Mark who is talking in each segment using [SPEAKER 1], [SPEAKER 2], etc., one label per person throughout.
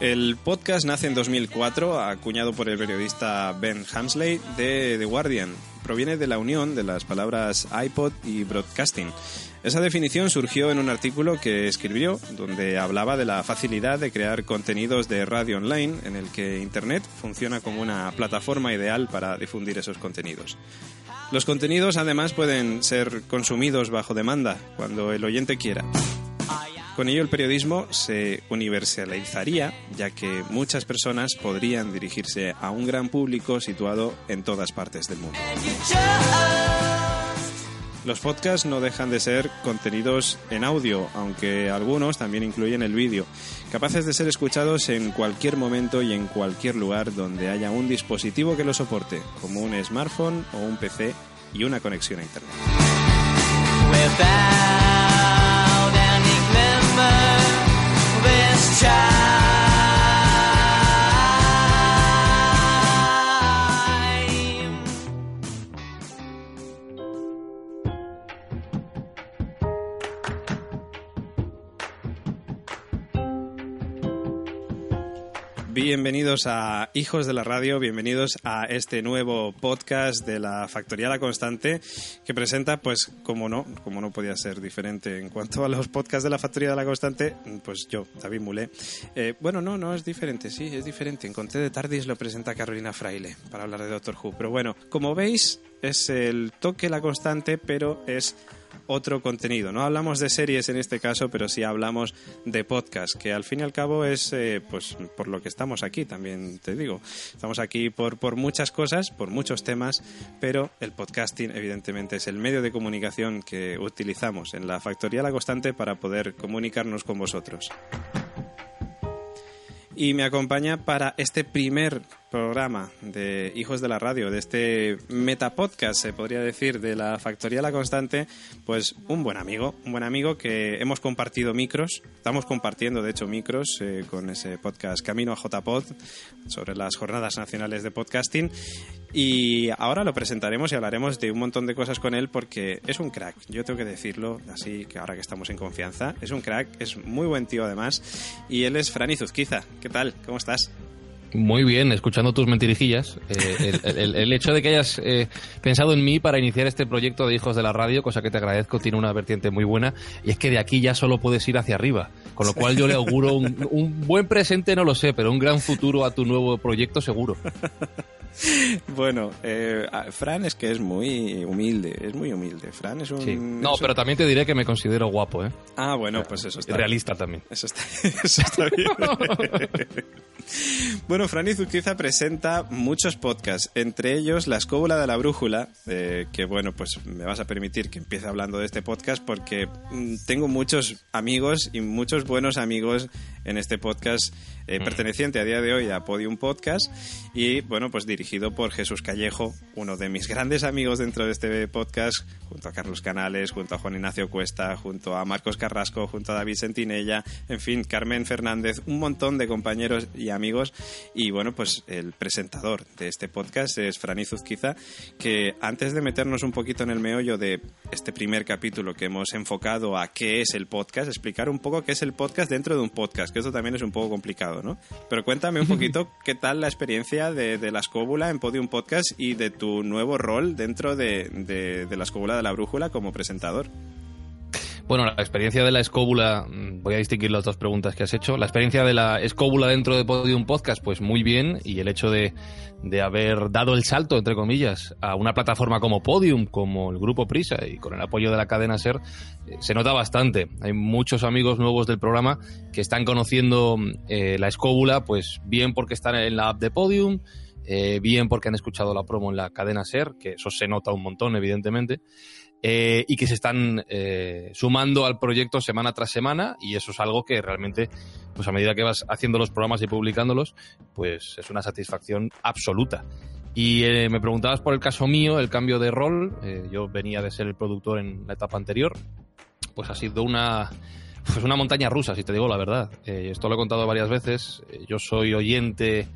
[SPEAKER 1] El podcast nace en 2004, acuñado por el periodista Ben Hamsley de The Guardian. Proviene de la unión de las palabras iPod y broadcasting. Esa definición surgió en un artículo que escribió donde hablaba de la facilidad de crear contenidos de radio online en el que Internet funciona como una plataforma ideal para difundir esos contenidos. Los contenidos además pueden ser consumidos bajo demanda cuando el oyente quiera. Con ello el periodismo se universalizaría, ya que muchas personas podrían dirigirse a un gran público situado en todas partes del mundo. Los podcasts no dejan de ser contenidos en audio, aunque algunos también incluyen el vídeo, capaces de ser escuchados en cualquier momento y en cualquier lugar donde haya un dispositivo que lo soporte, como un smartphone o un PC y una conexión a Internet. Bienvenidos a Hijos de la Radio, bienvenidos a este nuevo podcast de la Factoría La Constante que presenta, pues, como no, como no podía ser diferente en cuanto a los podcasts de la Factoría de la Constante, pues yo, David Mulé. Eh, bueno, no, no es diferente, sí, es diferente. En Conté de Tardis lo presenta Carolina Fraile para hablar de Doctor Who. Pero bueno, como veis, es el toque La Constante, pero es otro contenido. No hablamos de series en este caso, pero sí hablamos de podcast, que al fin y al cabo es eh, pues por lo que estamos aquí, también te digo. Estamos aquí por, por muchas cosas, por muchos temas, pero el podcasting evidentemente es el medio de comunicación que utilizamos en la Factoría La Constante para poder comunicarnos con vosotros y me acompaña para este primer programa de Hijos de la Radio, de este metapodcast, se podría decir, de la Factoría La Constante, pues un buen amigo, un buen amigo que hemos compartido micros, estamos compartiendo de hecho micros eh, con ese podcast Camino a JPod sobre las jornadas nacionales de podcasting y ahora lo presentaremos y hablaremos de un montón de cosas con él porque es un crack, yo tengo que decirlo, así que ahora que estamos en confianza, es un crack, es muy buen tío además y él es Franny Zuzquiza. ¿Qué tal? ¿Cómo estás?
[SPEAKER 2] Muy bien, escuchando tus mentirijillas. Eh, el, hecho de que hayas eh, pensado en mí para iniciar este proyecto de Hijos de la Radio, cosa que te agradezco, tiene una vertiente muy buena, y es que de aquí ya solo puedes ir hacia arriba. Con lo cual yo le auguro un, un buen presente, no lo sé, pero un gran futuro a tu nuevo proyecto seguro.
[SPEAKER 1] bueno, eh, Fran es que es muy humilde, es muy humilde. Fran es un...
[SPEAKER 2] No, pero también te diré que me considero guapo, ¿eh?
[SPEAKER 1] Ah, bueno, pues eso está
[SPEAKER 2] Realista también.
[SPEAKER 1] Eso está, eso está bien. bueno, Fran Izuzquiza presenta muchos podcasts, entre ellos La Escóbula de la Brújula, eh, que bueno, pues me vas a permitir que empiece hablando de este podcast porque mm, tengo muchos amigos y muchos buenos amigos en este podcast eh, mm. perteneciente a día de hoy a Podium Podcast y bueno, pues dirigido por Jesús Callejo, uno de mis grandes amigos dentro de este podcast, junto a Carlos Canales, junto a Juan Ignacio Cuesta, junto a Marcos Carrasco, junto a David Sentinella, en fin, Carmen Fernández, un montón de compañeros y amigos y bueno, pues el presentador de este podcast es Fran Izuzquiza, que antes de meternos un poquito en el meollo de este primer capítulo que hemos enfocado a qué es el podcast, explicar un poco qué es el podcast dentro de un podcast, que esto también es un poco complicado. Pero cuéntame un poquito qué tal la experiencia de, la escóbula en Podium Podcast y de tu nuevo rol dentro de, de la escóbula de la brújula como presentador.
[SPEAKER 2] Bueno, la experiencia de la escóbula, mm, voy a distinguir las dos preguntas que has hecho. La experiencia de la escóbula dentro de Podium Podcast, pues muy bien. Y el hecho de, de haber dado el salto, entre comillas, a una plataforma como Podium, como el Grupo Prisa y con el apoyo de la cadena Ser, eh, se nota bastante. Hay muchos amigos nuevos del programa que están conociendo eh, la escóbula, pues bien porque están en la app de Podium, eh, bien porque han escuchado la promo en la cadena Ser, que eso se nota un montón, evidentemente. Eh, y que se están eh, sumando al proyecto semana tras semana y eso es algo que realmente, pues a medida que vas haciendo los programas y publicándolos, pues es una satisfacción absoluta. Y eh, me preguntabas por el caso mío, el cambio de rol. yo venía de ser el productor en la etapa anterior. Pues ha sido una, pues una montaña rusa, si te digo la verdad. esto lo he contado varias veces. yo soy oyente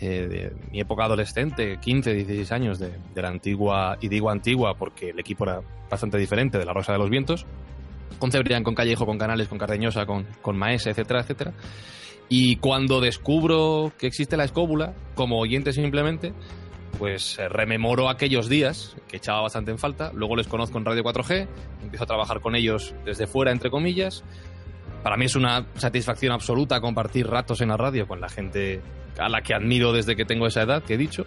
[SPEAKER 2] eh, de mi época adolescente, 15, 16 años, de, la antigua, y digo antigua porque el equipo era bastante diferente, de la Rosa de los Vientos, con Cebrián, con Callejo, con Canales, con Cardeñosa, con, con Maese, etcétera, etcétera. Y cuando descubro que existe la escóbula, como oyente simplemente, pues eh, rememoro aquellos días que echaba bastante en falta. Luego les conozco en Radio 4G, empiezo a trabajar con ellos desde fuera, entre comillas. Para mí es una satisfacción absoluta compartir ratos en la radio con la gente a la que admiro desde que tengo esa edad, que he dicho.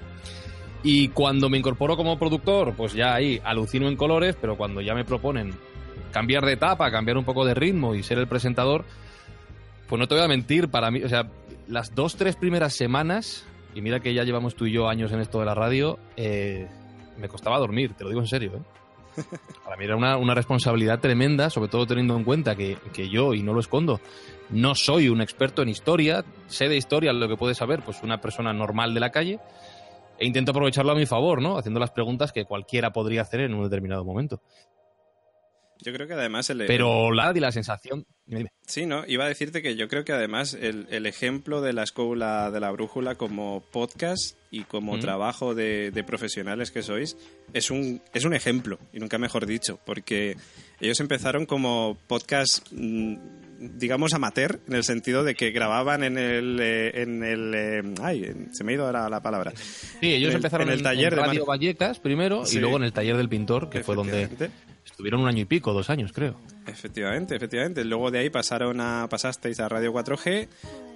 [SPEAKER 2] Y cuando me incorporo como productor, pues ya ahí alucino en colores, pero cuando ya me proponen cambiar de etapa, cambiar un poco de ritmo y ser el presentador, pues no te voy a mentir, para mí, o sea, las dos, tres primeras semanas, y mira que ya llevamos tú y yo años en esto de la radio, eh, me costaba dormir, te lo digo en serio, ¿eh? Para mí era una, una, responsabilidad tremenda, sobre todo teniendo en cuenta que, que, yo, y no lo escondo, no soy un experto en historia, sé de historia lo que puede saber pues una persona normal de la calle, e intento aprovecharlo a mi favor, ¿no? Haciendo las preguntas que cualquiera podría hacer en un determinado momento.
[SPEAKER 1] Yo creo que además el...
[SPEAKER 2] Pero la, la sensación...
[SPEAKER 1] Sí, ¿no? Iba a decirte que yo creo que además el, el ejemplo de la escuela de la brújula como podcast y como trabajo de, de, profesionales que sois es un, es un ejemplo, y nunca mejor dicho, porque ellos empezaron como podcast digamos amateur en el sentido de que grababan en el en el ay se me ha ido ahora la palabra
[SPEAKER 2] sí ellos
[SPEAKER 1] en
[SPEAKER 2] empezaron en,
[SPEAKER 1] el taller
[SPEAKER 2] en Radio
[SPEAKER 1] de
[SPEAKER 2] Vallecas primero sí. y luego en el taller del pintor que fue donde estuvieron un año y pico dos años creo
[SPEAKER 1] efectivamente efectivamente luego de ahí pasaron a pasasteis a Radio 4G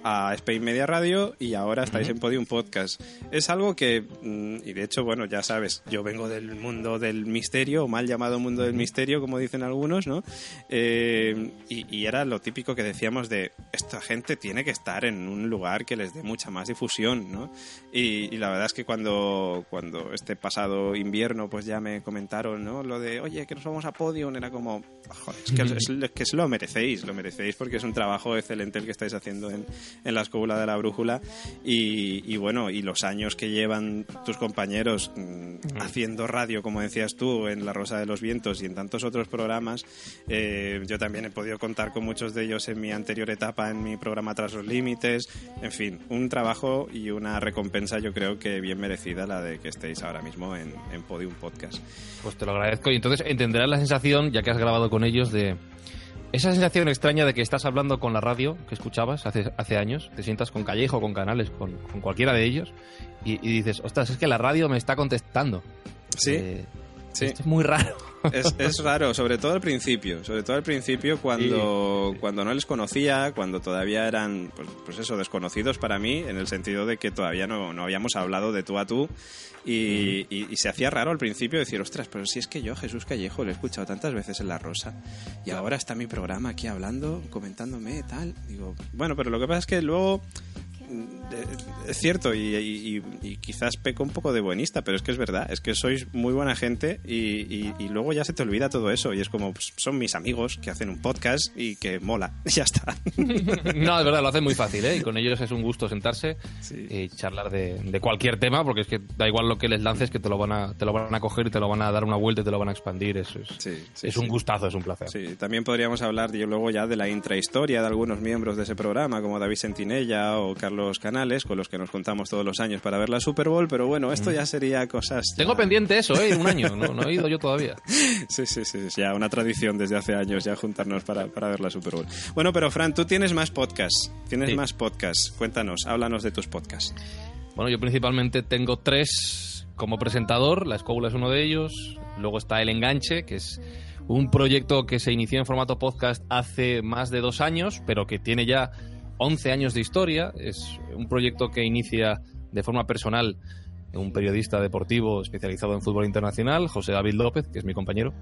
[SPEAKER 1] a Spain Media Radio y ahora estáis uh -huh. en Podium Podcast. Es algo que, y de hecho, bueno, ya sabes, yo vengo del mundo del misterio, o mal llamado mundo del misterio, como dicen algunos, ¿no? Eh, y, y, era lo típico que decíamos de, esta gente tiene que estar en un lugar que les dé mucha más difusión, ¿no? Y, y la verdad es que cuando, cuando este pasado invierno, pues ya me comentaron, ¿no? Lo de, oye, que nos vamos a Podium, era como, joder, es que, es, es que lo merecéis, lo merecéis porque es un trabajo excelente el que estáis haciendo en en la escóbula de la brújula. Y, y, bueno, y los años que llevan tus compañeros mmm, haciendo radio, como decías tú, en La Rosa de los Vientos y en tantos otros programas, eh, yo también he podido contar con muchos de ellos en mi anterior etapa en mi programa Tras los Límites, en fin, un trabajo y una recompensa yo creo que bien merecida la de que estéis ahora mismo en, en Podium Podcast.
[SPEAKER 2] Pues te lo agradezco. Y entonces entenderás la sensación, ya que has grabado con ellos, de esa sensación extraña de que estás hablando con la radio que escuchabas hace, hace años, te sientas con Callejo, con Canales, con, con cualquiera de ellos, y, y, dices, ostras, es que la radio me está contestando.
[SPEAKER 1] Sí. Eh, sí.
[SPEAKER 2] Esto es muy raro.
[SPEAKER 1] Es, es, raro, sobre todo al principio, sobre todo al principio cuando, sí. cuando no les conocía, cuando todavía eran, pues, pues, eso, desconocidos para mí, en el sentido de que todavía no, no habíamos hablado de tú a tú. Y, y, y, se hacía raro al principio decir, ostras, pero si es que yo, Jesús Callejo, lo he escuchado tantas veces en La Rosa y ahora está mi programa aquí hablando, comentándome, tal. Digo, bueno, pero lo que pasa es que luego es cierto y, y, y, quizás peco un poco de buenista, pero es que es verdad, es que sois muy buena gente y, y luego ya se te olvida todo eso y es como pues, son mis amigos que hacen un podcast y que mola, ya está.
[SPEAKER 2] no, es verdad, lo hacen muy fácil ¿eh? y con ellos es un gusto sentarse sí. y charlar de, de, cualquier tema porque es que da igual lo que les lances que te lo van a, te lo van a coger y te lo van a dar una vuelta y te lo van a expandir, eso es,
[SPEAKER 1] sí,
[SPEAKER 2] es un gustazo, es un placer.
[SPEAKER 1] Sí, también podríamos hablar yo luego ya de la intrahistoria de algunos miembros de ese programa como David Sentinella o Carlos Canales con los que nos contamos todos los años para ver la Super Bowl, pero bueno, esto ya sería cosas... Ya...
[SPEAKER 2] Tengo pendiente eso, ¿eh? Un año, no, no, he ido yo todavía.
[SPEAKER 1] Sí, sí, sí, ya una tradición desde hace años ya juntarnos para, para ver la Super Bowl. Bueno, pero Fran, tú tienes más podcasts, tienes sí. más podcasts, cuéntanos, háblanos de tus podcasts.
[SPEAKER 2] Bueno, yo principalmente tengo tres como presentador, La Escóbula es uno de ellos, luego está El Enganche, que es un proyecto que se inició en formato podcast hace más de dos años, pero que tiene ya 11 años de historia. Es un proyecto que inicia de forma personal un periodista deportivo especializado en fútbol internacional, José David López, que es mi compañero.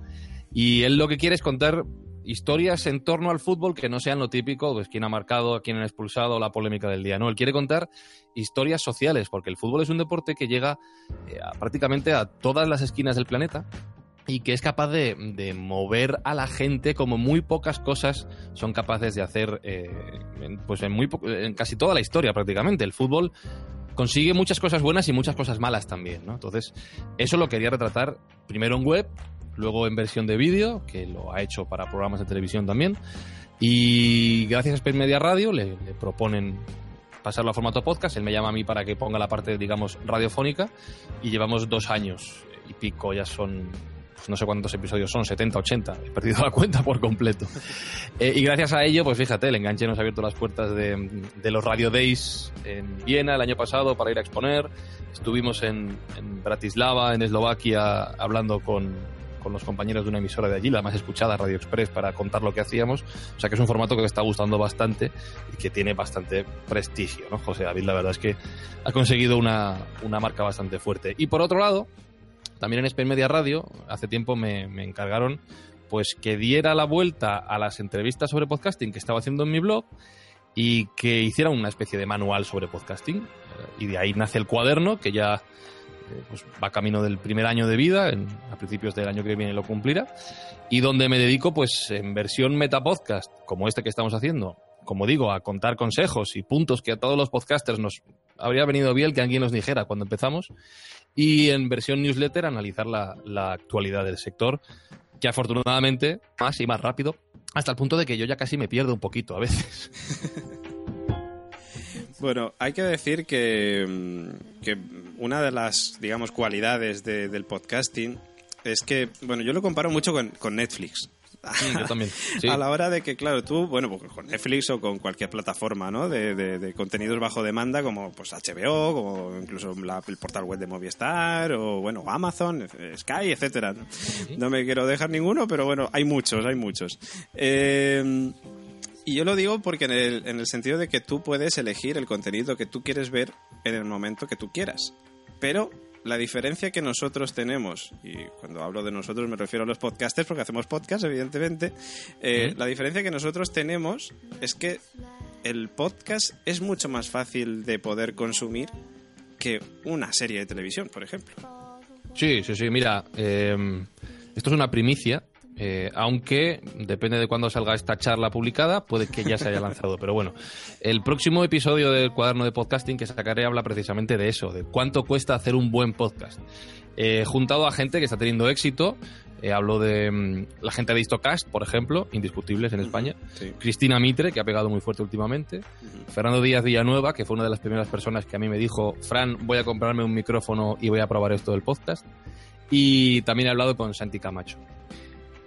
[SPEAKER 2] Y él lo que quiere es contar historias en torno al fútbol que no sean lo típico, pues quién ha marcado, a quién han expulsado, la polémica del día. No, él quiere contar historias sociales, porque el fútbol es un deporte que llega eh, a, prácticamente a todas las esquinas del planeta y que es capaz de, de, mover a la gente como muy pocas cosas son capaces de hacer eh, en, pues en, muy en casi toda la historia prácticamente. El fútbol consigue muchas cosas buenas y muchas cosas malas también, ¿no? Entonces, eso lo quería retratar primero en web, luego en versión de vídeo, que lo ha hecho para programas de televisión también, y gracias a Space Media Radio le, le proponen pasarlo a formato podcast, él me llama a mí para que ponga la parte, digamos, radiofónica, y llevamos dos años y pico, ya son pues no sé cuántos episodios son, 70, 80, he perdido la cuenta por completo. Eh, y gracias a ello, pues fíjate, el enganche nos ha abierto las puertas de, de, los Radio Days en Viena el año pasado para ir a exponer. Estuvimos en, en Bratislava, en Eslovaquia, hablando con, con los compañeros de una emisora de allí, la más escuchada, Radio Express, para contar lo que hacíamos. O sea que es un formato que me está gustando bastante y que tiene bastante prestigio, ¿no? José David, la verdad es que ha conseguido una, una marca bastante fuerte. Y por otro lado, también en Spain Media Radio, hace tiempo me, me encargaron pues que diera la vuelta a las entrevistas sobre podcasting que estaba haciendo en mi blog y que hiciera una especie de manual sobre podcasting. Y de ahí nace el cuaderno, que ya pues va camino del primer año de vida, en, a principios del año que viene lo cumplirá, y donde me dedico pues en versión metapodcast, como este que estamos haciendo, como digo, a contar consejos y puntos que a todos los podcasters nos habría venido bien que alguien nos dijera cuando empezamos, y en versión newsletter analizar la, la actualidad del sector, que afortunadamente más y más rápido, hasta el punto de que yo ya casi me pierdo un poquito a veces.
[SPEAKER 1] Bueno, hay que decir que, mm, que una de las, digamos, cualidades de, del podcasting es que, bueno, yo lo comparo mucho con, con Netflix.
[SPEAKER 2] Sí, yo también. Sí.
[SPEAKER 1] A la hora de que, claro, tú, bueno, pues con Netflix o con cualquier plataforma, ¿no? De, de, de contenidos bajo demanda, como pues HBO, como incluso la, el portal web de Movistar, o bueno, Amazon, Sky, etcétera. ¿no?
[SPEAKER 2] Sí.
[SPEAKER 1] no me quiero dejar ninguno, pero bueno, hay muchos, hay muchos. Eh, y yo lo digo porque en el, en el sentido de que tú puedes elegir el contenido que tú quieres ver en el momento que tú quieras. Pero la diferencia que nosotros tenemos, y cuando hablo de nosotros me refiero a los podcasters porque hacemos podcast, evidentemente, eh, la diferencia que nosotros tenemos es que el podcast es mucho más fácil de poder consumir que una serie de televisión, por ejemplo.
[SPEAKER 2] Sí, sí, sí. Mira, eh, esto es una primicia. Eh, aunque depende de cuándo salga esta charla publicada, puede que ya se haya lanzado. Pero bueno, el próximo episodio del cuaderno de podcasting que sacaré habla precisamente de eso, de cuánto cuesta hacer un buen podcast. Eh, juntado a gente que está teniendo éxito, eh, hablo de mm, la gente de Histocast, por ejemplo, indiscutibles en España.
[SPEAKER 1] Sí.
[SPEAKER 2] Cristina Mitre, que ha pegado muy fuerte últimamente. Fernando Díaz Villanueva, que fue una de las primeras personas que a mí me dijo, Fran, voy a comprarme un micrófono y voy a probar esto del podcast. Y también he hablado con Santi Camacho.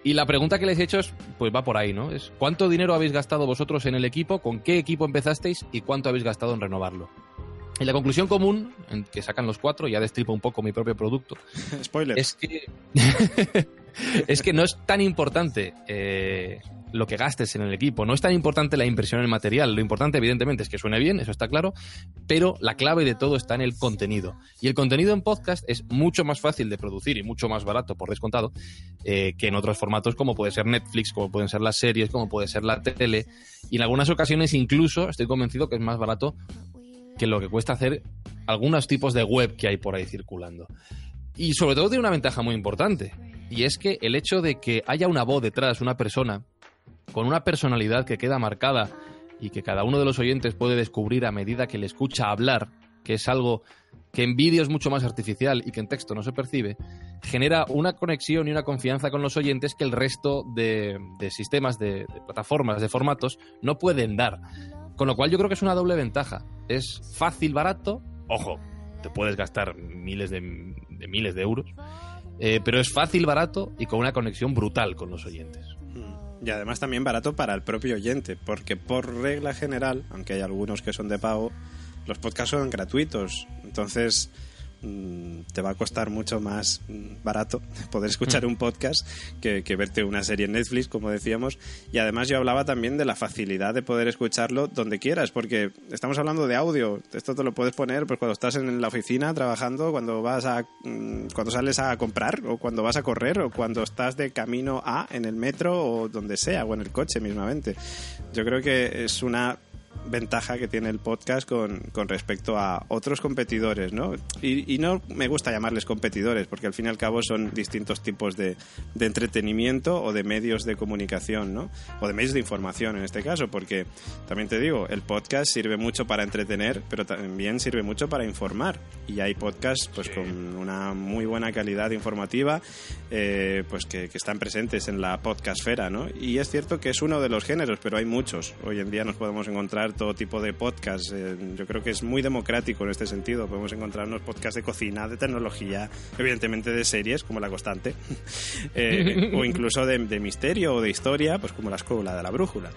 [SPEAKER 2] Y la pregunta que les he hecho es, pues va por ahí, ¿no? Es ¿cuánto dinero habéis gastado vosotros en el equipo? ¿Con qué equipo empezasteis? ¿Y cuánto habéis gastado en renovarlo? Y la conclusión común, en que sacan los cuatro, ya destripo un poco mi propio producto,
[SPEAKER 1] Spoiler.
[SPEAKER 2] es que es que no es tan importante eh, lo que gastes en el equipo, no es tan importante la inversión en el material, lo importante evidentemente es que suene bien, eso está claro, pero la clave de todo está en el contenido. Y el contenido en podcast es mucho más fácil de producir y mucho más barato, por descontado, eh, que en otros formatos como puede ser Netflix, como pueden ser las series, como puede ser la tele, y en algunas ocasiones incluso estoy convencido que es más barato que lo que cuesta hacer algunos tipos de web que hay por ahí circulando. Y sobre todo tiene una ventaja muy importante, y es que el hecho de que haya una voz detrás, una persona, con una personalidad que queda marcada y que cada uno de los oyentes puede descubrir a medida que le escucha hablar, que es algo que en vídeo es mucho más artificial y que en texto no se percibe, genera una conexión y una confianza con los oyentes que el resto de, sistemas, de plataformas, de formatos no pueden dar. Con lo cual yo creo que es una doble ventaja. Es fácil, barato, ojo, te puedes gastar miles de, de miles de euros, eh, pero es fácil, barato y con una conexión brutal con los oyentes.
[SPEAKER 1] Y además también barato para el propio oyente, porque por regla general, aunque hay algunos que son de pago, los podcasts son gratuitos. Entonces mm, te va a costar mucho más mm, barato poder escuchar
[SPEAKER 2] Mm.
[SPEAKER 1] un podcast que, que verte una serie en Netflix, como decíamos. Y además yo hablaba también de la facilidad de poder escucharlo donde quieras, porque estamos hablando de audio. Esto te lo puedes poner pues cuando estás en la oficina trabajando, cuando vas a mm, cuando sales a comprar o cuando vas a correr o cuando estás de camino a en el metro o donde sea o en el coche mismamente. Yo creo que es una ventaja que tiene el podcast con, con respecto a otros competidores, ¿no? Y, y no me gusta llamarles competidores, porque al fin y al cabo son distintos tipos de, de entretenimiento o de medios de comunicación, ¿no? O de medios de información en este caso, porque también te digo, el podcast sirve mucho para entretener, pero también sirve mucho para informar. Y hay podcasts pues con una muy buena calidad informativa, eh, pues que, que están presentes en la podcastfera, ¿no? Y es cierto que es uno de los géneros, pero hay muchos. Hoy en día nos podemos encontrar todo tipo de podcasts. Eh, yo creo que es muy democrático en este sentido. Podemos encontrarnos podcasts de cocina, de tecnología, evidentemente de series, como La Constante, eh, o incluso de, misterio o de historia, pues como La Escuela de la Brújula.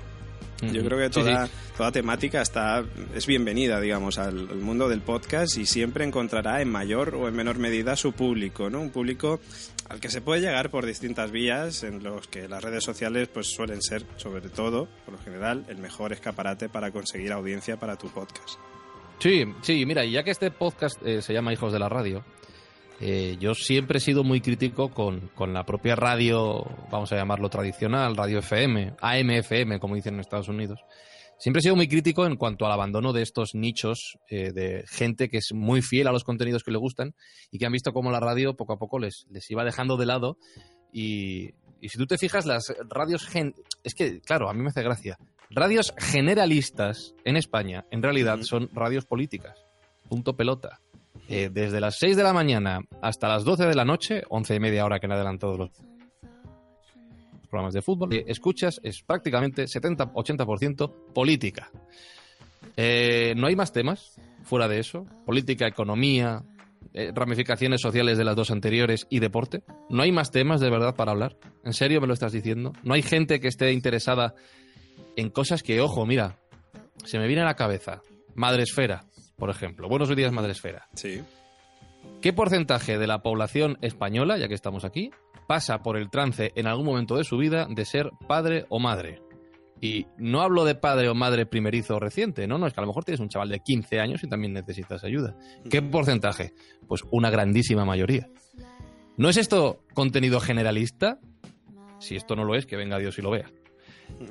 [SPEAKER 1] Yo creo que toda, toda temática está, es bienvenida, digamos, al, al, mundo del podcast y siempre encontrará en mayor o en menor medida su público, ¿no? Un público al que se puede llegar por distintas vías en los que las redes sociales pues suelen ser, sobre todo, por lo general, el mejor escaparate para conseguir audiencia para tu podcast.
[SPEAKER 2] Sí, sí, mira, y ya que este podcast eh, se llama Hijos de la Radio, eh, yo siempre he sido muy crítico con, con, la propia radio, vamos a llamarlo tradicional, radio FM, AM-FM, como dicen en Estados Unidos, Siempre he sido muy crítico en cuanto al abandono de estos nichos eh, de gente que es muy fiel a los contenidos que le gustan y que han visto cómo la radio poco a poco les, les iba dejando de lado. Y, si tú te fijas, las radios... Gen es que, claro, a mí me hace gracia. Radios generalistas en España, en realidad, son radios políticas. Punto pelota. Eh, desde las 6 de la mañana hasta las 12 de la noche, 11 y media hora que han adelantado los programas de fútbol que escuchas es prácticamente 70-80% política. Eh, no hay más temas fuera de eso. Política, economía, eh, ramificaciones sociales de las dos anteriores y deporte. No hay más temas de verdad para hablar. ¿En serio me lo estás diciendo? No hay gente que esté interesada en cosas que, ojo, mira, se me viene a la cabeza. Madresfera, por ejemplo. Buenos días, Madresfera.
[SPEAKER 1] Sí.
[SPEAKER 2] ¿Qué porcentaje de la población española, ya que estamos aquí, pasa por el trance en algún momento de su vida de ser padre o madre. Y no hablo de padre o madre primerizo o reciente, no, no, es que a lo mejor tienes un chaval de 15 años y también necesitas ayuda. ¿Qué porcentaje? Pues una grandísima mayoría. ¿No es esto contenido generalista? Si esto no lo es, que venga Dios y lo vea.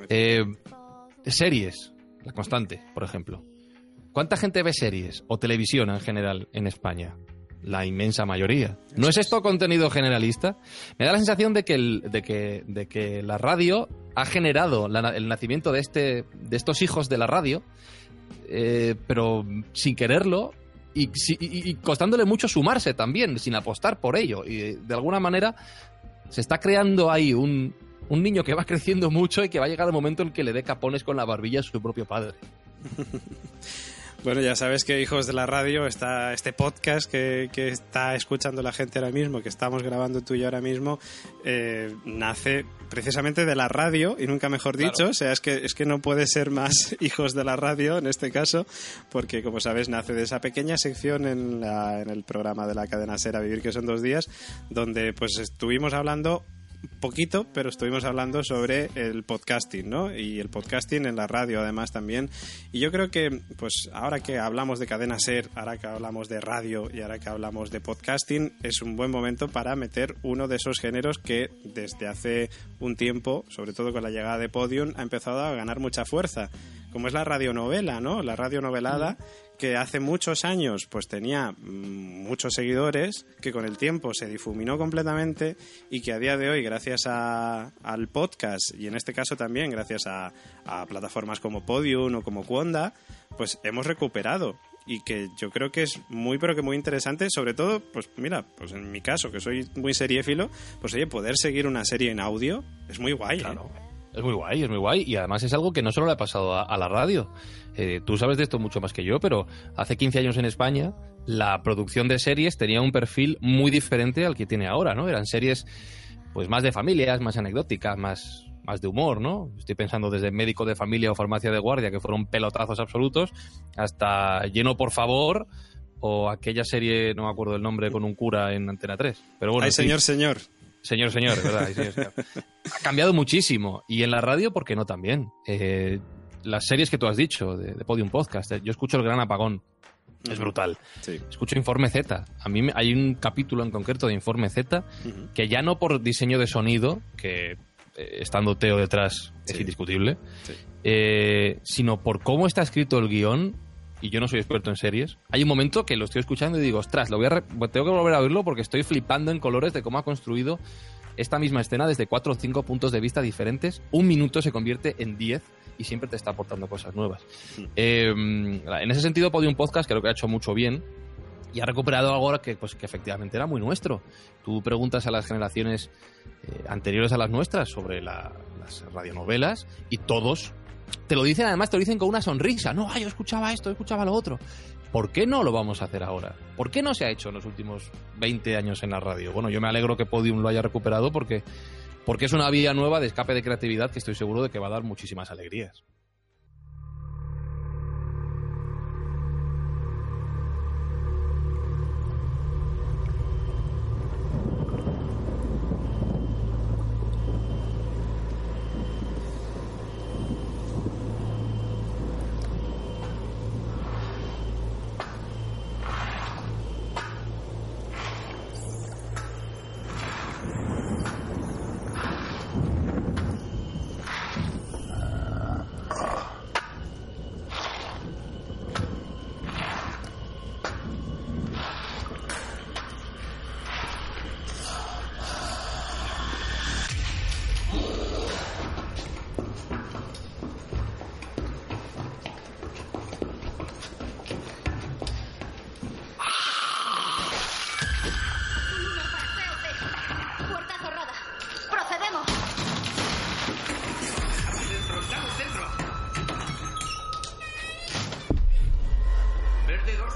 [SPEAKER 2] Eh, series, la constante, por ejemplo. ¿Cuánta gente ve series o televisión en general en España? la inmensa mayoría. ¿No es esto contenido generalista? Me da la sensación de que, el, de que, de que la radio ha generado el nacimiento de, este, de estos hijos de la radio, eh, pero sin quererlo y, costándole mucho sumarse también, sin apostar por ello. Y de alguna manera se está creando ahí un, un niño que va creciendo mucho y que va a llegar el momento en que le dé capones con la barbilla a su propio padre.
[SPEAKER 1] Bueno, ya sabes que Hijos de la Radio está este podcast que, está escuchando la gente ahora mismo, que estamos grabando tú y yo ahora mismo, eh, nace precisamente de la radio y nunca mejor dicho, o sea, es que, es que no puede ser más Hijos de la Radio en este caso, porque como sabes nace de esa pequeña sección en, en el programa de la cadena Sera Vivir que son dos días, donde pues estuvimos hablando poquito, pero estuvimos hablando sobre el podcasting, ¿no? Y el podcasting en la radio además también. Y yo creo que, pues ahora que hablamos de cadena ser, ahora que hablamos de radio y ahora que hablamos de podcasting, es un buen momento para meter uno de esos géneros que desde hace un tiempo, sobre todo con la llegada de Podium, ha empezado a ganar mucha fuerza, como es la radionovela, ¿no? La radionovelada que hace muchos años pues tenía mm, muchos seguidores, que con el tiempo se difuminó completamente y que a día de hoy, gracias a, al podcast y en este caso también gracias a, a plataformas como Podium o como Cuonda, pues hemos recuperado y que yo creo que es muy pero que muy interesante, sobre todo, pues mira, pues en mi caso, que soy muy seriéfilo, pues oye, poder seguir una serie en audio es muy guay. ¿eh?
[SPEAKER 2] Es muy guay, es muy guay. Y además es algo que no solo le ha pasado a, la radio. Eh, tú sabes de esto mucho más que yo, pero hace 15 años en España la producción de series tenía un perfil muy diferente al que tiene ahora, ¿no? Eran series pues más de familias, más anecdóticas, más, más de humor, ¿no? Estoy pensando desde médico de familia o farmacia de guardia, que fueron pelotazos absolutos, hasta lleno por favor, o aquella serie, no me acuerdo el nombre, con un cura en Antena 3. Pero bueno,
[SPEAKER 1] Ay, señor, señor.
[SPEAKER 2] Señor, señor, ¿verdad? ha cambiado muchísimo. Y en la radio, ¿por qué no también? Eh, las series que tú has dicho de, Podium Podcast, eh, yo escucho El Gran Apagón. Es brutal. Escucho Informe Z. A mí hay un capítulo en concreto de Informe Z que ya no por diseño de sonido, que eh, estando Teo detrás es indiscutible, sino por cómo está escrito el guion y yo no soy experto en series, hay un momento que lo estoy escuchando y digo, ostras, lo voy a tengo que volver a oírlo porque estoy flipando en colores de cómo ha construido esta misma escena desde cuatro o cinco puntos de vista diferentes. Un minuto se convierte en diez y siempre te está aportando cosas nuevas. Hmm. Em, en ese sentido, Podium Podcast creo que ha hecho mucho bien y ha recuperado algo que, pues, que efectivamente era muy nuestro. Tú preguntas a las generaciones eh, anteriores a las nuestras sobre las radionovelas y todos te lo dicen, además te lo dicen con una sonrisa. No, yo escuchaba esto, escuchaba lo otro. ¿Por qué no lo vamos a hacer ahora? ¿Por qué no se ha hecho en los últimos 20 años en la radio? Bueno, yo me alegro que Podium lo haya recuperado porque, porque es una vía nueva de escape de creatividad que estoy seguro de que va a dar muchísimas alegrías.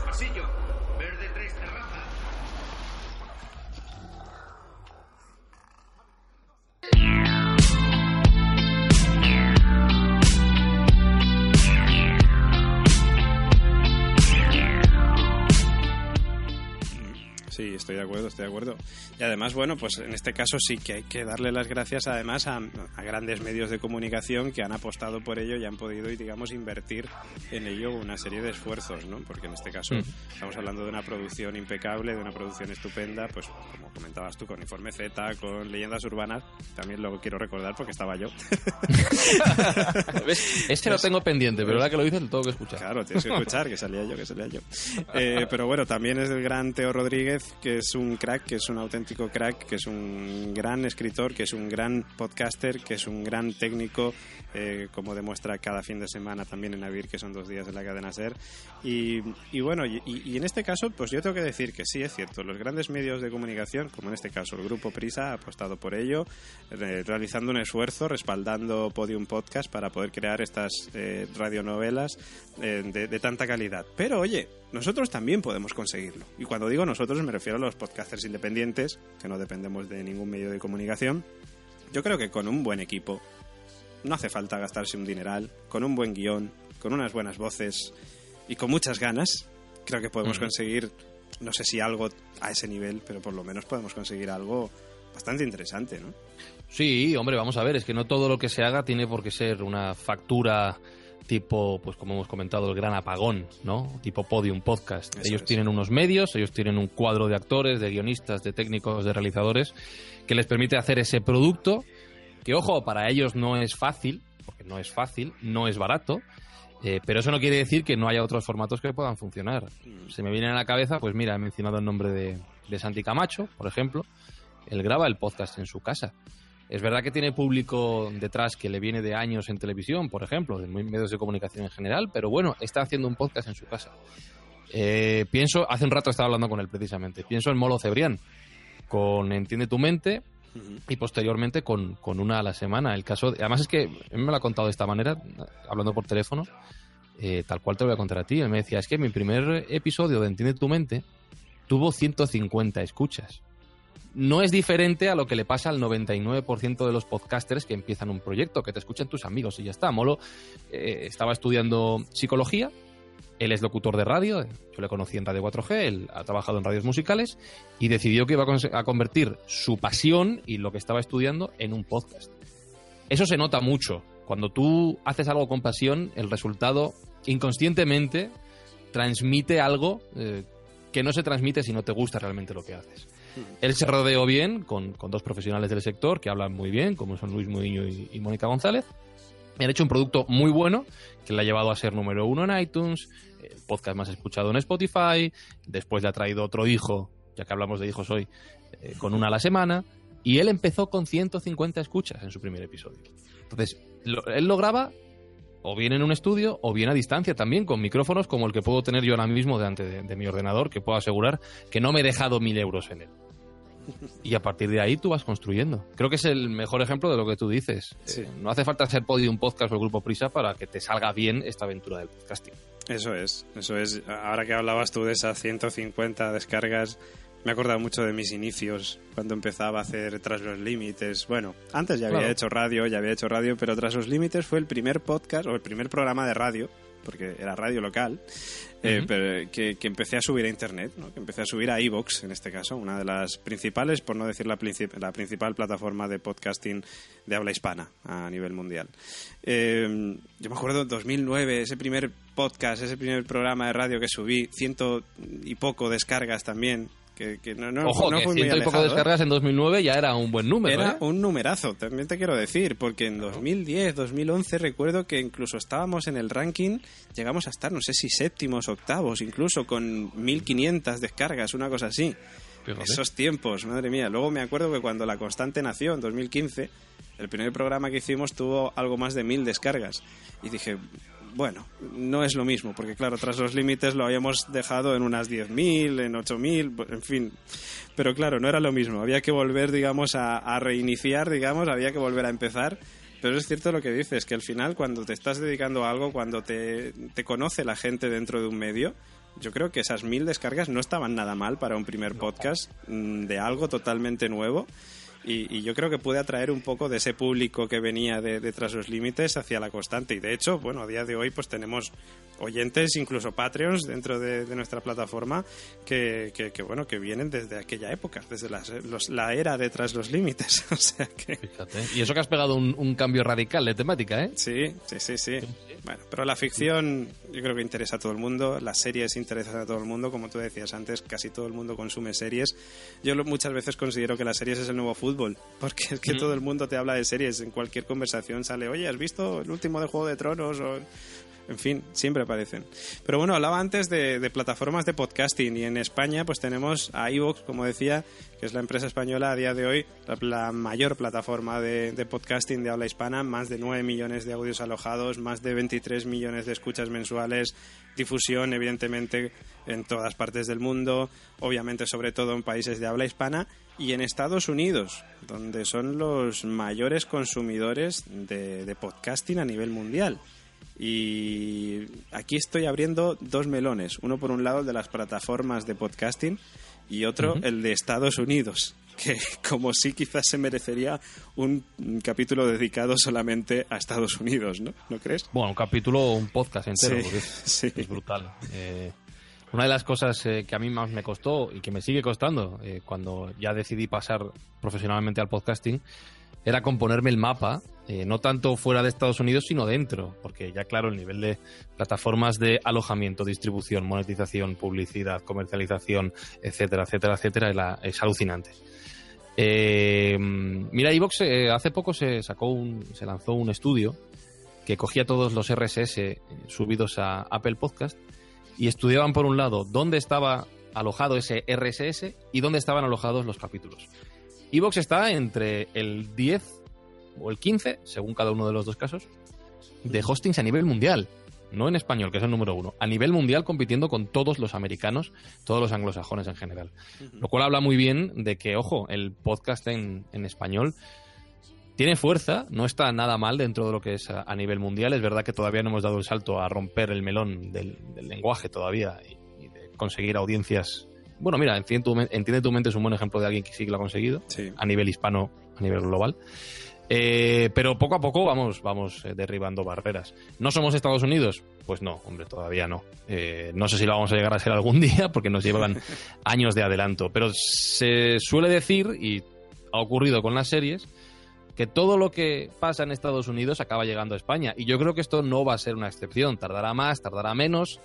[SPEAKER 3] Pasillo. Verde 3, terraza.
[SPEAKER 1] Estoy de acuerdo, estoy de acuerdo. Y además, bueno, pues en este caso sí que hay que darle las gracias además a, a grandes medios de comunicación que han apostado por ello y han podido, digamos, invertir en ello una serie de esfuerzos, ¿no? Porque en este caso
[SPEAKER 2] Mm.
[SPEAKER 1] estamos hablando de una producción impecable, de una producción estupenda, pues como comentabas tú, con Informe Z, con Leyendas Urbanas, también lo quiero recordar porque estaba yo.
[SPEAKER 2] ¿Ves? Este lo tengo pendiente, pero ahora que lo dices lo tengo que escuchar.
[SPEAKER 1] Claro, tienes que escuchar, que salía yo, que salía yo. Eh, pero bueno, también es el gran Teo Rodríguez, que es un crack, que es un auténtico crack, que es un gran escritor, que es un gran podcaster, que es un gran técnico, eh, como demuestra cada fin de semana también en Avir, que son dos días en la cadena SER. Y, bueno, y, en este caso, pues yo tengo que decir que sí, es cierto, los grandes medios de comunicación, como en este caso el Grupo Prisa, ha apostado por ello, eh, realizando un esfuerzo, respaldando Podium Podcast para poder crear estas eh, radionovelas eh, de, de tanta calidad. Pero oye, nosotros también podemos conseguirlo. Y cuando digo nosotros me refiero a los podcasters independientes, que no dependemos de ningún medio de comunicación. Yo creo que con un buen equipo, no hace falta gastarse un dineral, con un buen guion, con unas buenas voces y con muchas ganas, creo que podemos conseguir, no sé si algo a ese nivel, pero por lo menos podemos conseguir algo bastante interesante, ¿no?
[SPEAKER 2] Sí, hombre, vamos a ver, es que no todo lo que se haga tiene por qué ser una factura tipo, pues como hemos comentado, el gran apagón, ¿no? Tipo Podium Podcast.
[SPEAKER 1] Eso
[SPEAKER 2] ellos
[SPEAKER 1] es.
[SPEAKER 2] tienen unos medios, ellos tienen un cuadro de actores, de guionistas, de técnicos, de realizadores, que les permite hacer ese producto, que ojo, para ellos no es fácil, porque no es fácil, no es barato, eh, pero eso no quiere decir que no haya otros formatos que puedan funcionar. Se me viene a la cabeza, pues mira, he mencionado el nombre de, de Santi Camacho, por ejemplo. Él graba el podcast en su casa. Es verdad que tiene público detrás que le viene de años en televisión, por ejemplo, de medios de comunicación en general, pero bueno, está haciendo un podcast en su casa. Eh, pienso, hace un rato estaba hablando con él precisamente, pienso en Molo Cebrián, con Entiende tu mente y posteriormente con, con una a la semana. El caso, de- además es que él me lo ha contado de esta manera, hablando por teléfono, eh, tal cual te lo voy a contar a ti. Él me decía, es que mi primer episodio de Entiende tu mente tuvo 150 escuchas. No es diferente a lo que le pasa al 99% de los podcasters que empiezan un proyecto, que te escuchan tus amigos y ya está. Molo eh, estaba estudiando psicología, él es locutor de radio, yo le conocí en Radio 4G, él ha trabajado en radios musicales y decidió que iba a convertir su pasión y lo que estaba estudiando en un podcast. Eso se nota mucho. Cuando tú haces algo con pasión, el resultado inconscientemente transmite algo eh, que no se transmite si no te gusta realmente lo que haces. Él se rodeó bien con, con dos profesionales del sector que hablan muy bien, como son Luis Mudiño y, Mónica González. Y han hecho un producto muy bueno que le ha llevado a ser número uno en iTunes, el podcast más escuchado en Spotify. Después le ha traído otro hijo, ya que hablamos de hijos hoy, eh, con una a la semana. Y él empezó con 150 escuchas en su primer episodio. Entonces, él lo graba o bien en un estudio o bien a distancia también, con micrófonos como el que puedo tener yo ahora mismo delante de, de mi ordenador, que puedo asegurar que no me he dejado mil euros en él. Y a partir de ahí tú vas construyendo. Creo que es el mejor ejemplo de lo que tú dices.
[SPEAKER 1] Sí.
[SPEAKER 2] Eh, no hace falta ser podium podcast o el grupo Prisa para que te salga bien esta aventura del podcasting.
[SPEAKER 1] Eso es, eso es. Ahora que hablabas tú de esas 150 descargas, me he acordado mucho de mis inicios, cuando empezaba a hacer Tras los Límites. Bueno, antes ya había
[SPEAKER 2] Claro.
[SPEAKER 1] hecho radio, ya había hecho radio, pero Tras los Límites fue el primer podcast o el primer programa de radio, porque era radio local, eh, pero que, que empecé a subir a internet, ¿no? que empecé a subir a iVoox en este caso, una de las principales, por no decir la, princip- la principal plataforma de podcasting de habla hispana a nivel mundial. Eh, yo me acuerdo en 2009, ese primer podcast, ese primer programa de radio que subí, ciento y poco descargas también, que, que no, no,
[SPEAKER 2] Ojo,
[SPEAKER 1] no
[SPEAKER 2] que ciento y poco
[SPEAKER 1] alejado, ¿eh?
[SPEAKER 2] descargas en 2009 ya era un buen número.
[SPEAKER 1] Era
[SPEAKER 2] ¿eh?
[SPEAKER 1] un numerazo, también te quiero decir, porque en 2010, 2011 recuerdo que incluso estábamos en el ranking, llegamos a estar, no sé si séptimos, octavos, incluso con 1500 descargas, una cosa así.
[SPEAKER 2] Fíjate.
[SPEAKER 1] Esos tiempos, madre mía. Luego me acuerdo que cuando La Constante nació, en 2015, el primer programa que hicimos tuvo algo más de mil descargas. Y dije, bueno, no es lo mismo, porque claro, tras los límites lo habíamos dejado en unas 10.000, en 8.000, pues, en fin. Pero claro, no era lo mismo. Había que volver, digamos, a, a reiniciar, digamos, había que volver a empezar. Pero es cierto lo que dices, que al final cuando te estás dedicando a algo, cuando te, te conoce la gente dentro de un medio, yo creo que esas mil descargas no estaban nada mal para un primer podcast mm, de algo totalmente nuevo. Y, y yo creo que puede atraer un poco de ese público que venía de, de Tras los Límites hacia la constante. Y de hecho, bueno, a día de hoy pues tenemos oyentes, incluso Patreons dentro de, de nuestra plataforma que, que, que, bueno, que vienen desde aquella época, desde las- los- la era de Tras los Límites. o sea que...
[SPEAKER 2] Fíjate. Y eso que has pegado un, un cambio radical de temática, ¿eh?
[SPEAKER 1] Sí, sí, sí, sí. Bueno, pero la ficción yo creo que interesa a todo el mundo, las series interesan a todo el mundo, como tú decías antes, casi todo el mundo consume series. Yo muchas veces considero que las series es el nuevo fútbol, porque es que todo el mundo te habla de series, en cualquier conversación sale, oye, ¿has visto el último de Juego de Tronos? O... En fin, siempre aparecen. Pero bueno, hablaba antes de, de plataformas de podcasting y en España pues tenemos a iVoox, como decía, que es la empresa española a día de hoy, la, la mayor plataforma de, de podcasting de habla hispana, más de 9 millones de audios alojados, más de 23 millones de escuchas mensuales, difusión evidentemente en todas partes del mundo, obviamente sobre todo en países de habla hispana y en Estados Unidos, donde son los mayores consumidores de, de podcasting a nivel mundial. Y aquí estoy abriendo dos melones. Uno por un lado el de las plataformas de podcasting y otro el de Estados Unidos, que como sí quizás se merecería un capítulo dedicado solamente a Estados Unidos, ¿no? ¿No crees?
[SPEAKER 2] Bueno, un capítulo o un podcast entero,
[SPEAKER 1] Sí,
[SPEAKER 2] porque es,
[SPEAKER 1] sí.
[SPEAKER 2] es brutal. Eh, una de las cosas eh, que a mí más me costó y que me sigue costando eh, cuando ya decidí pasar profesionalmente al podcasting era componerme el mapa, eh, no tanto fuera de Estados Unidos, sino dentro, porque ya claro, el nivel de plataformas de alojamiento, distribución, monetización, publicidad, comercialización, etcétera, etcétera, etcétera, es, alucinante. Eh, mira, iVox eh, hace poco se sacó un, se lanzó un estudio que cogía todos los RSS subidos a Apple Podcast y estudiaban por un lado dónde estaba alojado ese RSS y dónde estaban alojados los capítulos. Evox está entre el 10 o el 15, según cada uno de los dos casos, de hostings a nivel mundial. No en español, que es el número uno. A nivel mundial compitiendo con todos los americanos, todos los anglosajones en general. Lo cual habla muy bien de que, ojo, el podcast en, en español tiene fuerza, no está nada mal dentro de lo que es a, a nivel mundial. Es verdad que todavía no hemos dado el salto a romper el melón del, del lenguaje todavía y, y de conseguir audiencias. Bueno, mira, Entiende tu, Entiende tu mente es un buen ejemplo de alguien que sí que lo ha conseguido
[SPEAKER 1] Sí.
[SPEAKER 2] a nivel hispano, a nivel global. Eh, pero poco a poco vamos, vamos eh, derribando barreras. ¿No somos Estados Unidos? Pues no, hombre, todavía no. Eh, no sé si lo vamos a llegar a ser algún día porque nos llevan años de adelanto. Pero se suele decir, y ha ocurrido con las series, que todo lo que pasa en Estados Unidos acaba llegando a España. Y yo creo que esto no va a ser una excepción. Tardará más, tardará menos,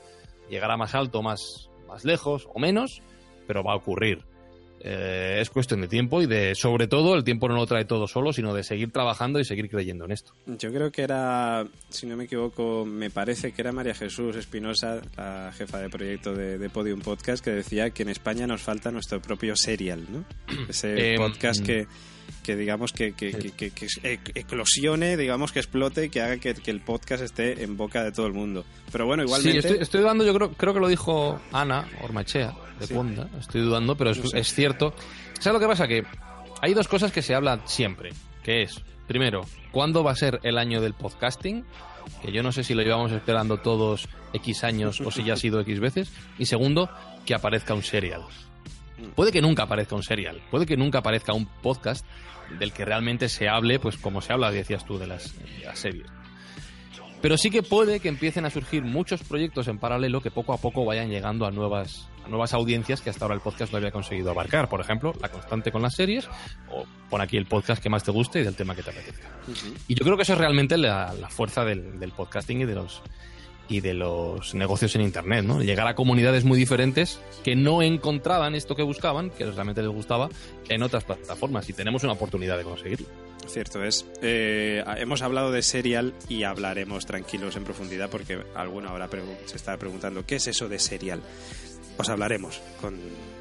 [SPEAKER 2] llegará más alto, más, más lejos o menos, pero va a ocurrir. Eh, es cuestión de tiempo y de, sobre todo, el tiempo no lo trae todo solo, sino de seguir trabajando y seguir creyendo en esto.
[SPEAKER 1] Yo creo que era, si no me equivoco, me parece que era María Jesús Espinosa, la jefa de proyecto de, de Podium Podcast, que decía que en España nos falta nuestro propio serial, ¿no? Ese
[SPEAKER 2] Eh,
[SPEAKER 1] podcast
[SPEAKER 2] mm.
[SPEAKER 1] Que, digamos que, que, que- que- que ec- eclosione, digamos que explote y que haga que, que el podcast esté en boca de todo el mundo. Pero bueno, igualmente...
[SPEAKER 2] Sí, estoy, estoy dudando, yo creo, creo que lo dijo Ana Ormachea, de
[SPEAKER 1] Sí.
[SPEAKER 2] Estoy dudando, pero es,
[SPEAKER 1] No sé.
[SPEAKER 2] es cierto ¿Sabes lo que pasa? Que hay dos cosas que se hablan siempre, que es, primero, ¿cuándo va a ser el año del podcasting? Que yo no sé si lo llevamos esperando todos X años o si ya ha sido X veces. Y segundo, que aparezca un serial. Puede que nunca aparezca un serial, puede que nunca aparezca un podcast del que realmente se hable, pues como se habla, decías tú, de las, de las series. Pero sí que puede que empiecen a surgir muchos proyectos en paralelo que poco a poco vayan llegando a nuevas, a nuevas audiencias que hasta ahora el podcast no había conseguido abarcar. Por ejemplo, la constante con las series, o pon aquí el podcast que más te guste y del tema que te apetezca. Y yo creo que eso es realmente la, la fuerza del, del podcasting y de los y de los negocios en internet, ¿no? Llegar a comunidades muy diferentes que no encontraban esto que buscaban, que realmente les gustaba, en otras plataformas y tenemos una oportunidad de conseguirlo.
[SPEAKER 1] Cierto es. Eh, hemos hablado de serial y hablaremos tranquilos en profundidad porque alguno ahora se está preguntando ¿qué es eso de serial? Os hablaremos con,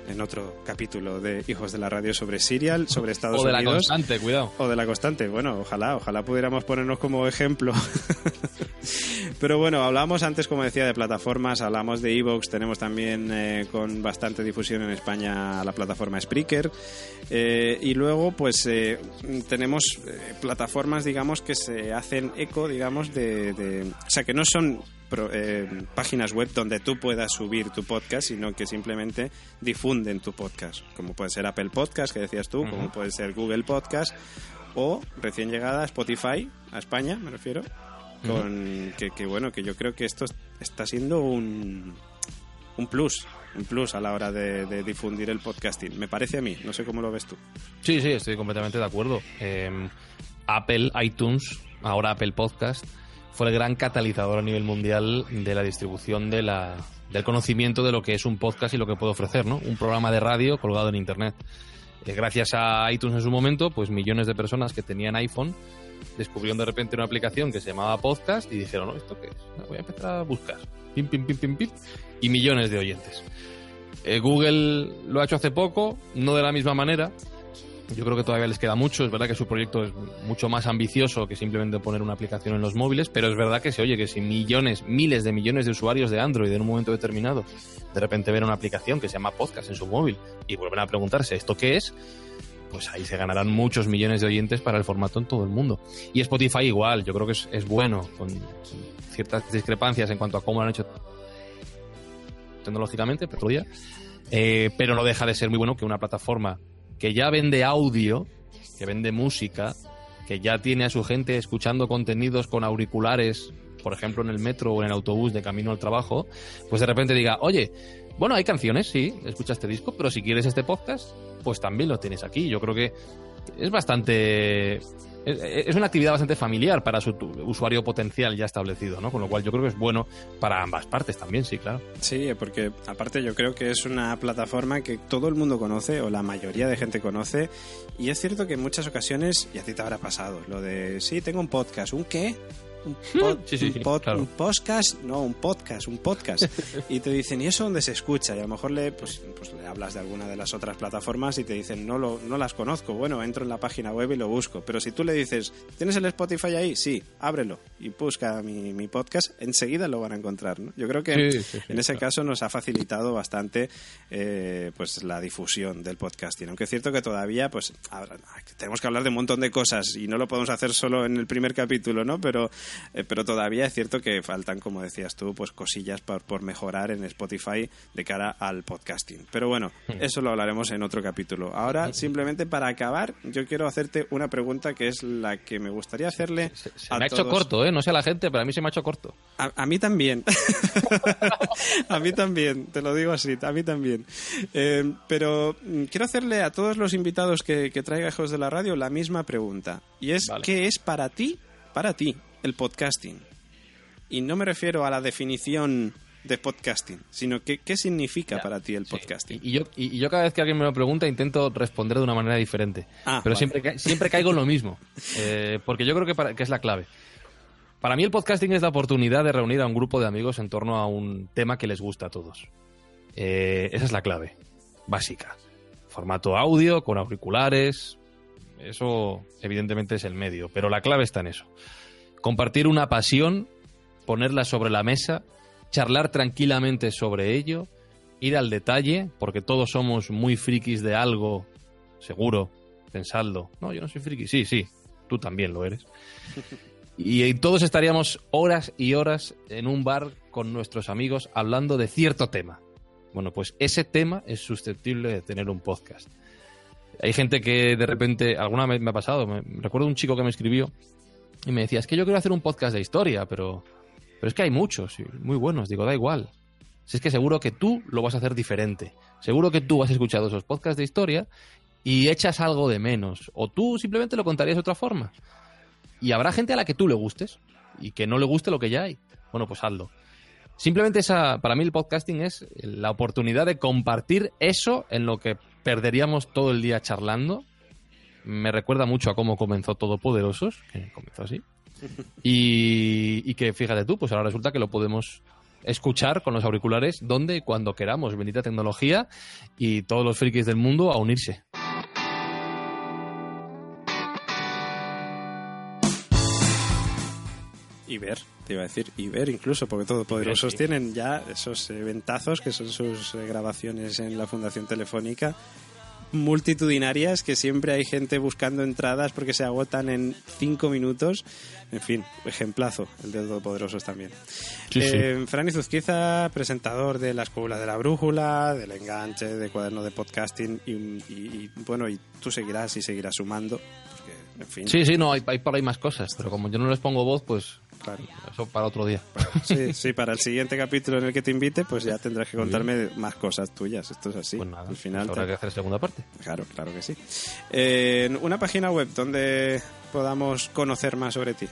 [SPEAKER 1] en otro capítulo de Hijos de la Radio sobre serial, sobre Estados
[SPEAKER 2] o de la
[SPEAKER 1] Unidos.
[SPEAKER 2] constante, cuidado.
[SPEAKER 1] O de la constante, bueno, ojalá, ojalá pudiéramos ponernos como ejemplo. Pero bueno, hablábamos antes, como decía, de plataformas, hablamos de Evox, tenemos también eh, con bastante difusión en España la plataforma Spreaker. Eh, y luego, pues eh, tenemos eh, plataformas, digamos, que se hacen eco, digamos, de. de- o sea, que no son pro- eh, páginas web donde tú puedas subir tu podcast, sino que simplemente difunden tu podcast, como puede ser Apple Podcast, que decías tú, como puede ser Google Podcast, o recién llegada Spotify, a España, me refiero, con que, que, bueno, que yo creo que esto está siendo un, un plus, un plus a la hora de, de difundir el podcasting. Me parece a mí, no sé cómo lo ves tú.
[SPEAKER 2] Sí, sí, estoy completamente de acuerdo. Eh, Apple iTunes, ahora Apple Podcast, fue el gran catalizador a nivel mundial de la distribución del conocimiento de lo que es un podcast y lo que puede ofrecer, ¿no? Un programa de radio colgado en Internet. Eh, gracias a iTunes en su momento, pues millones de personas que tenían iPhone descubrieron de repente una aplicación que se llamaba Podcast y dijeron, ¿no? ¿Esto qué es? Voy a empezar a buscar. Pim, pim, pim, pim, pim. Y millones de oyentes. Eh, Google lo ha hecho hace poco, no de la misma manera. Yo creo que todavía les queda mucho. Es verdad que su proyecto es mucho más ambicioso que simplemente poner una aplicación en los móviles, pero es verdad que se oye que si millones, miles de millones de usuarios de Android en un momento determinado de repente ven una aplicación que se llama Podcast en su móvil y vuelven a preguntarse esto qué es, pues ahí se ganarán muchos millones de oyentes para el formato en todo el mundo. Y Spotify igual, yo creo que es, es bueno, con, ciertas discrepancias en cuanto a cómo lo han hecho tecnológicamente, pero. Eh, pero no deja de ser muy bueno que una plataforma que ya vende audio, que vende música, que ya tiene a su gente escuchando contenidos con auriculares, por ejemplo en el metro o en el autobús de camino al trabajo, pues de repente diga, oye, bueno, hay canciones, sí, escucha este disco, pero si quieres este podcast, pues también lo tienes aquí. Yo creo que es bastante... Es una actividad bastante familiar para su usuario potencial ya establecido, ¿no? Con lo cual yo creo que es bueno para ambas partes también, sí, claro.
[SPEAKER 1] Sí, porque aparte yo creo que es una plataforma que todo el mundo conoce o la mayoría de gente conoce y es cierto que en muchas ocasiones, y a ti te habrá pasado, lo de, sí, tengo un podcast, ¿un qué? Un, pod-
[SPEAKER 2] Sí, sí,
[SPEAKER 1] un
[SPEAKER 2] sí,
[SPEAKER 1] pod-
[SPEAKER 2] claro.
[SPEAKER 1] un podcast, no, un podcast, un podcast. y te dicen, ¿y eso dónde se escucha? Y a lo mejor le, pues, pues le hablas de alguna de las otras plataformas y te dicen, no, lo, no las conozco. Bueno, entro en la página web y lo busco. Pero si tú le dices, ¿tienes el Spotify ahí? Sí, ábrelo y busca mi, mi podcast, enseguida lo van a encontrar. ¿no? Yo creo que
[SPEAKER 2] sí,
[SPEAKER 1] en ese
[SPEAKER 2] claro.
[SPEAKER 1] caso nos ha facilitado bastante eh, pues la difusión del podcasting. Aunque es cierto que todavía pues ahora, tenemos que hablar de un montón de cosas y no lo podemos hacer solo en el primer capítulo, ¿no? Pero, eh, pero todavía es cierto que faltan, como decías tú, pues cosillas por, por mejorar en Spotify de cara al podcasting. Pero bueno,
[SPEAKER 2] Hmm.
[SPEAKER 1] eso lo hablaremos en otro capítulo. Ahora, simplemente para acabar, yo quiero hacerte una pregunta que es la que me gustaría hacerle
[SPEAKER 2] Se, se
[SPEAKER 1] a
[SPEAKER 2] me ha hecho corto, ¿eh? No sé a la gente, pero a mí se me ha hecho corto.
[SPEAKER 1] A, a mí también. a mí también, te lo digo así, a mí también. Eh, pero mm, quiero hacerle a todos los invitados que, que traiga Hijos de la Radio la misma pregunta. Y es,
[SPEAKER 2] Vale.
[SPEAKER 1] ¿qué es para ti, para ti, el podcasting? Y no me refiero a la definición de podcasting, sino que, qué significa para ti el
[SPEAKER 2] Sí.
[SPEAKER 1] podcasting.
[SPEAKER 2] Y, y yo, y, y yo cada vez que alguien me lo pregunta intento responder de una manera diferente.
[SPEAKER 1] Ah,
[SPEAKER 2] pero
[SPEAKER 1] vale.
[SPEAKER 2] siempre, siempre caigo en lo mismo. Eh, porque yo creo que, para- que es la clave. Para mí el podcasting es la oportunidad de reunir a un grupo de amigos en torno a un tema que les gusta a todos. Eh, esa es la clave, básica. Formato audio, con auriculares. Eso evidentemente es el medio, pero la clave está en eso. Compartir una pasión, ponerla sobre la mesa, charlar tranquilamente sobre ello, ir al detalle, porque todos somos muy frikis de algo seguro, pensadlo. No, yo no soy friki. Sí, sí, tú también lo eres. Y, todos estaríamos horas y horas en un bar con nuestros amigos hablando de cierto tema. Bueno, pues ese tema es susceptible de tener un podcast. Hay gente que de repente, alguna vez me ha pasado, me, recuerdo un chico que me escribió y me decía, es que yo quiero hacer un podcast de historia, pero, pero es que hay muchos, muy buenos, digo, da igual. Si es que seguro que tú lo vas a hacer diferente. Seguro que tú has escuchado esos podcasts de historia y echas algo de menos. O tú simplemente lo contarías de otra forma. Y habrá gente a la que tú le gustes y que no le guste lo que ya hay. Bueno, pues hazlo. Simplemente esa, para mí el podcasting es la oportunidad de compartir eso en lo que perderíamos todo el día charlando. Me recuerda mucho a cómo comenzó Todopoderosos, que comenzó así. Y, y que fíjate tú, pues ahora resulta que lo podemos escuchar con los auriculares donde y cuando queramos. Bendita tecnología y todos los frikis del mundo a unirse.
[SPEAKER 1] Y ver, te iba a decir, y ver incluso, porque Todopoderosos
[SPEAKER 2] Sí.
[SPEAKER 1] tienen ya esos eventazos que son sus eh, grabaciones en la Fundación Telefónica multitudinarias que siempre hay gente buscando entradas porque se agotan en cinco minutos. En fin, ejemplazo el de Todopoderosos también.
[SPEAKER 2] Sí, sí.
[SPEAKER 1] Eh, Fran Izuzquiza, presentador de La Escuela de la Brújula, del Enganche, de Cuaderno de Podcasting y, y- y, bueno, y tú seguirás y seguirás sumando. Porque, en fin,
[SPEAKER 2] Sí, sí, no, hay, hay por ahí más cosas, pero como yo no les pongo voz, pues
[SPEAKER 1] claro.
[SPEAKER 2] eso para otro día.
[SPEAKER 1] Sí, sí, para el siguiente capítulo en el que te invite, pues ya tendrás que contarme más cosas tuyas. Esto es así.
[SPEAKER 2] Pues nada,
[SPEAKER 1] Al final,
[SPEAKER 2] habrá
[SPEAKER 1] te-
[SPEAKER 2] que hacer segunda parte.
[SPEAKER 1] claro, claro que sí. Eh, una página web donde podamos conocer más sobre ti.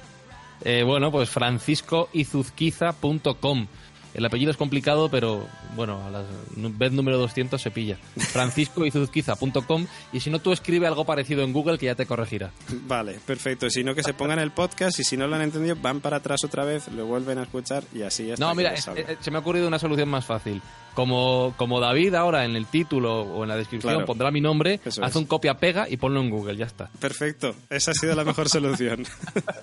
[SPEAKER 2] Eh, bueno, pues franciscoizuzquiza.com. El apellido es complicado, pero bueno, a la vez número 200 se pilla. franciscoizuzquiza.com y si no, tú escribe algo parecido en Google que ya te corregirá.
[SPEAKER 1] Vale, perfecto. Si no, que se pongan el podcast y si no lo han entendido, van para atrás otra vez, lo vuelven a escuchar y así hasta
[SPEAKER 2] No, mira, es-
[SPEAKER 1] salga.
[SPEAKER 2] eh, se me ha ocurrido una solución más fácil. Como, como David ahora en el título o en la descripción
[SPEAKER 1] Claro.
[SPEAKER 2] pondrá mi nombre,
[SPEAKER 1] Eso
[SPEAKER 2] haz
[SPEAKER 1] es.
[SPEAKER 2] un copia-pega y ponlo en Google, ya está.
[SPEAKER 1] Perfecto, esa ha sido la mejor solución.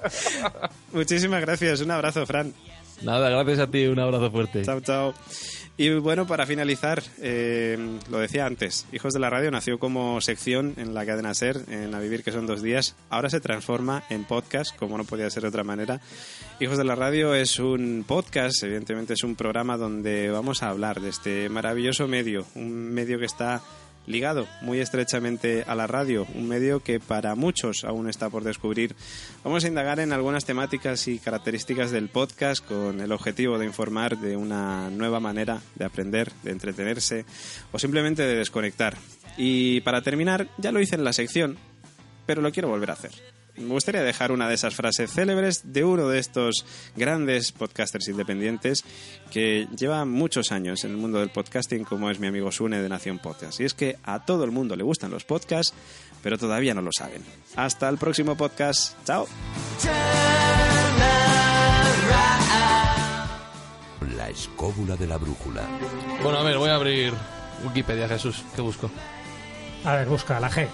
[SPEAKER 1] Muchísimas gracias, un abrazo, Fran.
[SPEAKER 2] Nada, gracias a ti, un abrazo fuerte.
[SPEAKER 1] Chao, chao. Y bueno, para finalizar, eh, lo decía antes, Hijos de la Radio nació como sección en la cadena SER, en A Vivir que son dos días. Ahora se transforma en podcast, como no podía ser de otra manera. Hijos de la Radio es un podcast, evidentemente es un programa donde vamos a hablar de este maravilloso medio, un medio que está ligado muy estrechamente a la radio, un medio que para muchos aún está por descubrir. Vamos a indagar en algunas temáticas y características del podcast con el objetivo de informar de una nueva manera de aprender, de entretenerse o simplemente de desconectar. Y para terminar, ya lo hice en la sección, pero lo quiero volver a hacer. Me gustaría dejar una de esas frases célebres de uno de estos grandes podcasters independientes que lleva muchos años en el mundo del podcasting, como es mi amigo Sune de Nación Podcast. Y es que a todo el mundo le gustan los podcasts, pero todavía no lo saben. Hasta el próximo podcast. Chao.
[SPEAKER 4] La escóbula de la brújula.
[SPEAKER 2] Bueno, a ver, voy a abrir Wikipedia, Jesús. ¿Qué busco?
[SPEAKER 5] A ver, busca la G.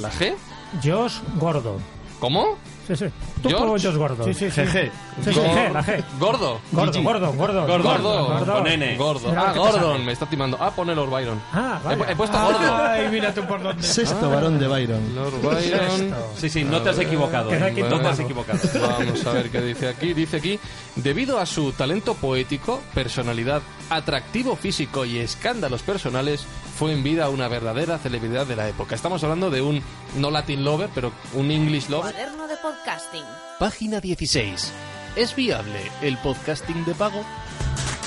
[SPEAKER 2] ¿La G?
[SPEAKER 5] Josh Gordo.
[SPEAKER 2] ¿Cómo?
[SPEAKER 5] Sí, sí. Tú
[SPEAKER 2] ¿George?
[SPEAKER 5] Josh Gordo.
[SPEAKER 6] Sí, sí, sí.
[SPEAKER 5] Sí, sí,
[SPEAKER 2] Gor-
[SPEAKER 5] G, la G.
[SPEAKER 2] Gordo.
[SPEAKER 5] Gordo,
[SPEAKER 6] Gigi.
[SPEAKER 5] gordo, gordo.
[SPEAKER 2] Gordo.
[SPEAKER 5] gordo.
[SPEAKER 6] Con N.
[SPEAKER 2] Gordo. Ah. Gordon, me está timando. Ah, pone Lord Byron.
[SPEAKER 5] Ah,
[SPEAKER 2] He,
[SPEAKER 5] vale.
[SPEAKER 2] pu- he puesto gordo.
[SPEAKER 5] Ay, mira tú por dónde.
[SPEAKER 6] Sexto varón de Byron.
[SPEAKER 2] Lord Byron.
[SPEAKER 6] Sí, sí, no te has equivocado.
[SPEAKER 5] No
[SPEAKER 6] ¿eh? No te has equivocado.
[SPEAKER 2] Vamos a ver qué dice aquí. Dice aquí, debido a su talento poético, personalidad, atractivo físico y escándalos personales, fue en vida una verdadera celebridad de la época. Estamos hablando de un no Latin lover, pero un English lover.
[SPEAKER 7] Cuaderno de podcasting.
[SPEAKER 8] Página 16. ¿Es viable el podcasting de pago?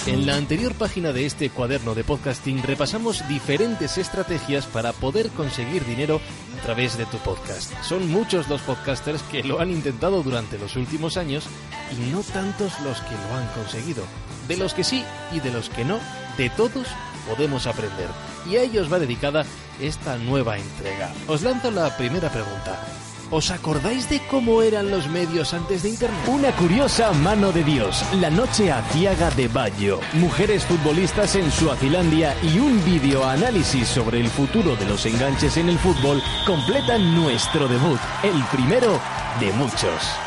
[SPEAKER 8] En la anterior página de este cuaderno de podcasting repasamos diferentes estrategias para poder conseguir dinero a través de tu podcast. Son muchos los podcasters que lo han intentado durante los últimos años y no tantos los que lo han conseguido. De los que sí y de los que no, de todos podemos aprender. Y a ellos va dedicada esta nueva entrega. Os lanzo la primera pregunta. ¿Os acordáis de cómo eran los medios antes de Internet? Una curiosa mano de Dios, la noche aciaga de Bayo, mujeres futbolistas en Suazilandia y un video análisis sobre el futuro de los enganches en el fútbol completan nuestro debut, el primero de muchos.